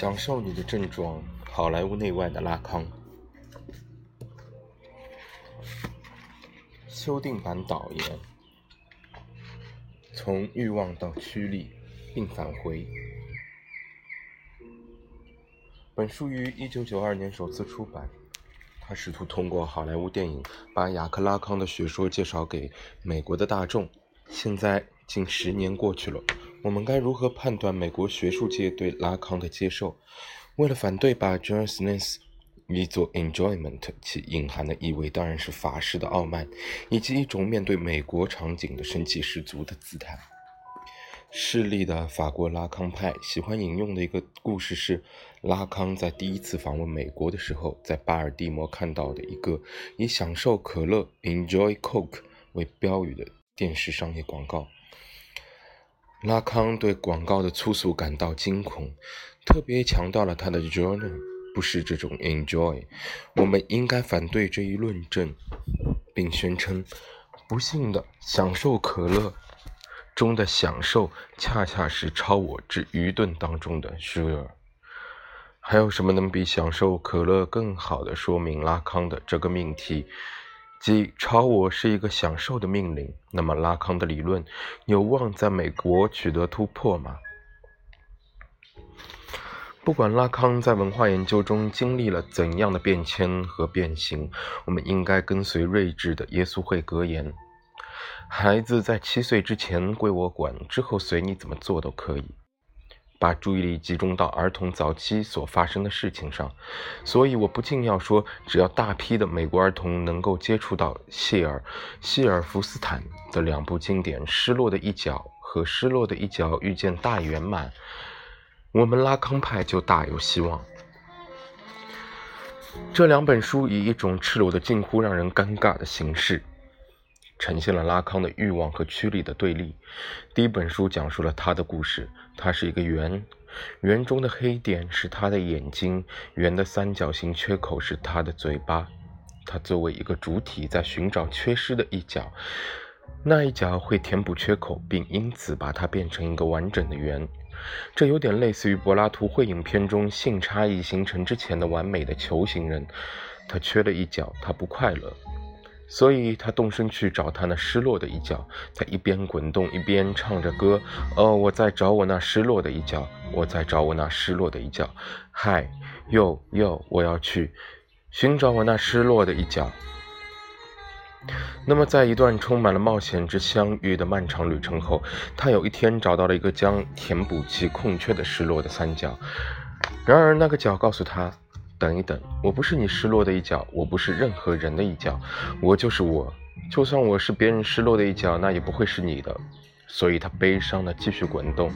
享受你的症状，好莱坞内外的拉康。修订版导言：从欲望到驱力，并返回。本书于1992年首次出版。他试图通过好莱坞电影把雅克·拉康的学说介绍给美国的大众。现在近十年过去了，我们该如何判断美国学术界对拉康的接受？为了反对把 joyousness 译作 enjoyment，其隐含的意味当然是法式的傲慢，以及一种面对美国场景的生气十足的姿态。势力的法国拉康派喜欢引用的一个故事是，拉康在第一次访问美国的时候，在巴尔的摩看到的一个以“享受可乐 ”（Enjoy Coke） 为标语的电视商业广告。拉康对广告的粗俗感到惊恐，特别强调了他的 “journey” 不是这种 “enjoy”。我们应该反对这一论证，并宣称，不幸的享受可乐。中的享受，恰恰是超我之愚钝当中的 sure。还有什么能比享受可乐更好的说明拉康的这个命题，即超我是一个享受的命令？那么拉康的理论有望在美国取得突破吗？不管拉康在文化研究中经历了怎样的变迁和变形，我们应该跟随睿智的耶稣会格言。孩子在七岁之前归我管，之后随你怎么做都可以。把注意力集中到儿童早期所发生的事情上。所以我不禁要说，只要大批的美国儿童能够接触到谢尔·谢尔弗斯坦的两部经典《失落的一角》和《失落的一角遇见大圆满》，我们拉康派就大有希望。这两本书以一种赤裸的、近乎让人尴尬的形式。呈现了拉康的欲望和驱力的对立。第一本书讲述了他的故事，他是一个圆，圆中的黑点是他的眼睛，圆的三角形缺口是他的嘴巴。他作为一个主体，在寻找缺失的一角，那一角会填补缺口，并因此把它变成一个完整的圆。这有点类似于柏拉图会影片中性差异形成之前的完美的球形人。他缺了一角，他不快乐。所以他动身去找他那失落的一角，他一边滚动一边唱着歌。哦，我在找我那失落的一角，我在找我那失落的一角。嗨，哟哟，我要去寻找我那失落的一角。那么，在一段充满了冒险之相遇的漫长旅程后，他有一天找到了一个将填补其空缺的失落的三角。然而，那个角告诉他。等一等，我不是你失落的一角，我不是任何人的一角，我就是我。就算我是别人失落的一角，那也不会是你的。所以他悲伤的继续滚动，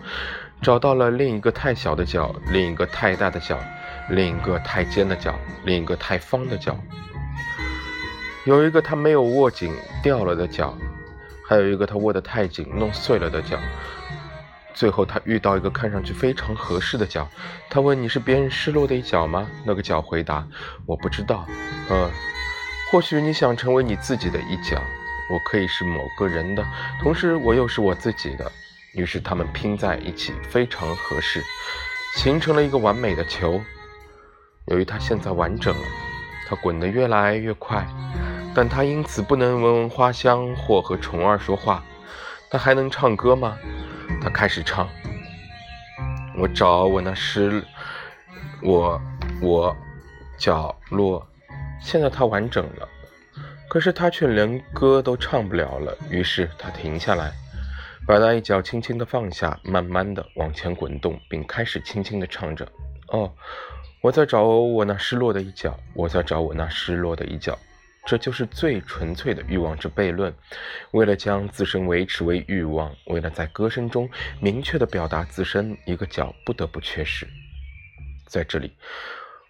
找到了另一个太小的角，另一个太大的角，另一个太尖的角，另一个太方的角。有一个他没有握紧掉了的角，还有一个他握得太紧弄碎了的角。最后，他遇到一个看上去非常合适的角。他问：“你是别人失落的一角吗？”那个角回答：“我不知道。”呃，或许你想成为你自己的一角。我可以是某个人的，同时我又是我自己的。于是他们拼在一起，非常合适，形成了一个完美的球。由于它现在完整了，它滚得越来越快，但它因此不能闻闻花香或和虫儿说话。它还能唱歌吗？他开始唱，我找我那失，我我角落，现在它完整了，可是他却连歌都唱不了了。于是他停下来，把那一角轻轻地放下，慢慢地往前滚动，并开始轻轻地唱着：“哦，我在找我那失落的一角，我在找我那失落的一角。”这就是最纯粹的欲望之悖论。为了将自身维持为欲望，为了在歌声中明确地表达自身，一个角不得不缺失。在这里，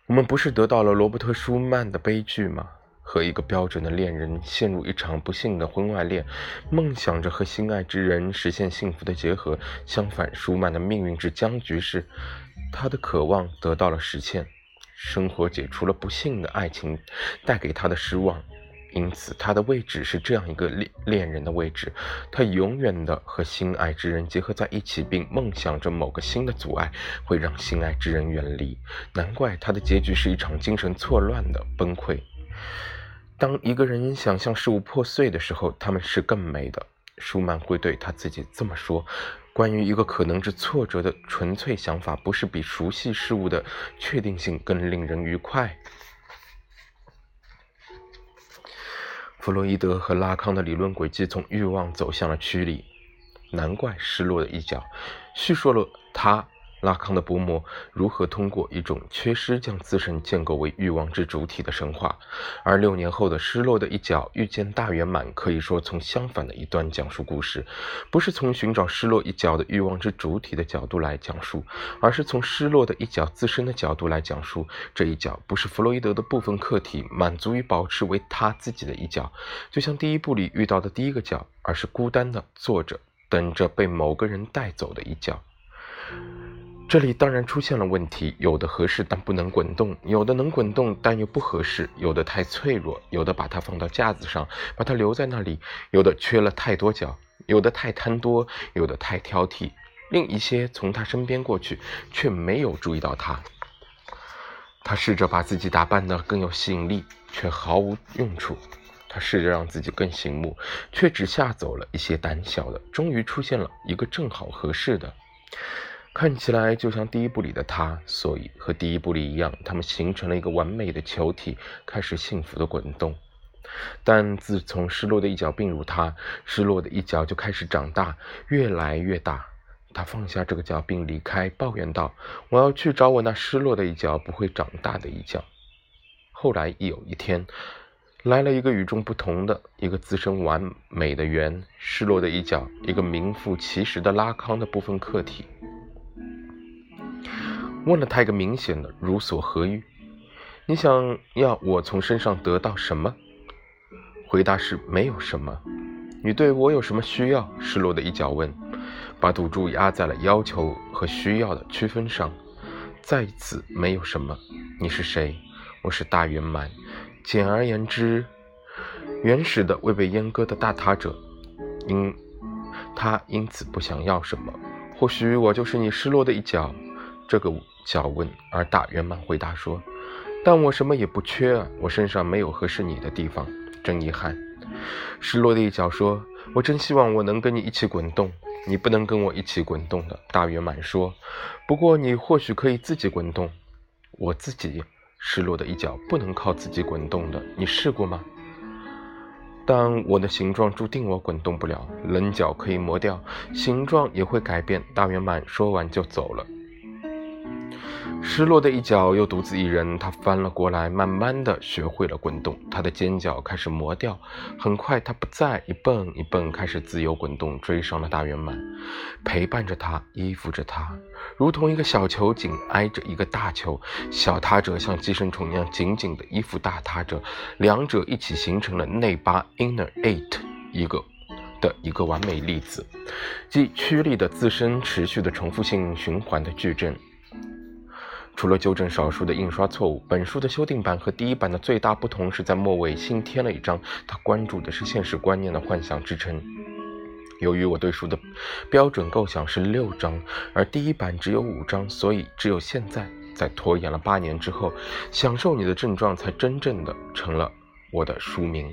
我们不是得到了罗伯特·舒曼的悲剧吗？和一个标准的恋人陷入一场不幸的婚外恋，梦想着和心爱之人实现幸福的结合。相反，舒曼的命运之僵局是，他的渴望得到了实现。生活解除了不幸的爱情带给他的失望，因此他的位置是这样一个恋恋人的位置，他永远的和心爱之人结合在一起，并梦想着某个新的阻碍会让心爱之人远离。难怪他的结局是一场精神错乱的崩溃。当一个人想象事物破碎的时候，他们是更美的。舒曼会对他自己这么说：“关于一个可能是挫折的纯粹想法，不是比熟悉事物的确定性更令人愉快。”弗洛伊德和拉康的理论轨迹从欲望走向了驱力，难怪失落的一角，叙述了他。拉康的薄膜如何通过一种缺失将自身建构为欲望之主体的神话，而六年后的失落的一角遇见大圆满，可以说从相反的一端讲述故事，不是从寻找失落一角的欲望之主体的角度来讲述，而是从失落的一角自身的角度来讲述。这一角不是弗洛伊德的部分客体满足于保持为他自己的一角，就像第一部里遇到的第一个角，而是孤单的坐着等着被某个人带走的一角。这里当然出现了问题，有的合适但不能滚动，有的能滚动但又不合适，有的太脆弱，有的把它放到架子上，把它留在那里，有的缺了太多角，有的太贪多，有的太挑剔，另一些从他身边过去，却没有注意到他。他试着把自己打扮得更有吸引力，却毫无用处；他试着让自己更醒目，却只吓走了一些胆小的。终于出现了一个正好合适的。看起来就像第一部里的他，所以和第一部里一样，他们形成了一个完美的球体，开始幸福的滚动。但自从失落的一角并入他，失落的一角就开始长大，越来越大。他放下这个角并离开，抱怨道：“我要去找我那失落的一角，不会长大的一角。”后来有一天，来了一个与众不同的、一个自身完美的圆，失落的一角，一个名副其实的拉康的部分客体。问了他一个明显的如所何欲？你想要我从身上得到什么？回答是没有什么。你对我有什么需要？失落的一角问，把赌注压在了要求和需要的区分上。再一次没有什么。你是谁？我是大圆满。简而言之，原始的未被阉割的大他者，因他因此不想要什么。或许我就是你失落的一角。这个角问，而大圆满回答说：“但我什么也不缺，我身上没有合适你的地方，真遗憾。”失落的一角说：“我真希望我能跟你一起滚动，你不能跟我一起滚动的。”大圆满说：“不过你或许可以自己滚动。”我自己失落的一角不能靠自己滚动的，你试过吗？但我的形状注定我滚动不了，棱角可以磨掉，形状也会改变。大圆满说完就走了。失落的一角又独自一人，他翻了过来，慢慢的学会了滚动。他的尖角开始磨掉，很快他不再一蹦一蹦，开始自由滚动，追上了大圆满，陪伴着他，依附着他，如同一个小球紧挨着一个大球，小他者像寄生虫一样紧紧的依附大他者，两者一起形成了内八 （inner eight） 一个的一个完美粒子，即曲力的自身持续的重复性循环的矩阵。除了纠正少数的印刷错误，本书的修订版和第一版的最大不同是在末尾新添了一张他关注的是现实观念的幻想支撑。由于我对书的标准构想是六章，而第一版只有五章，所以只有现在在拖延了八年之后，享受你的症状才真正的成了我的书名。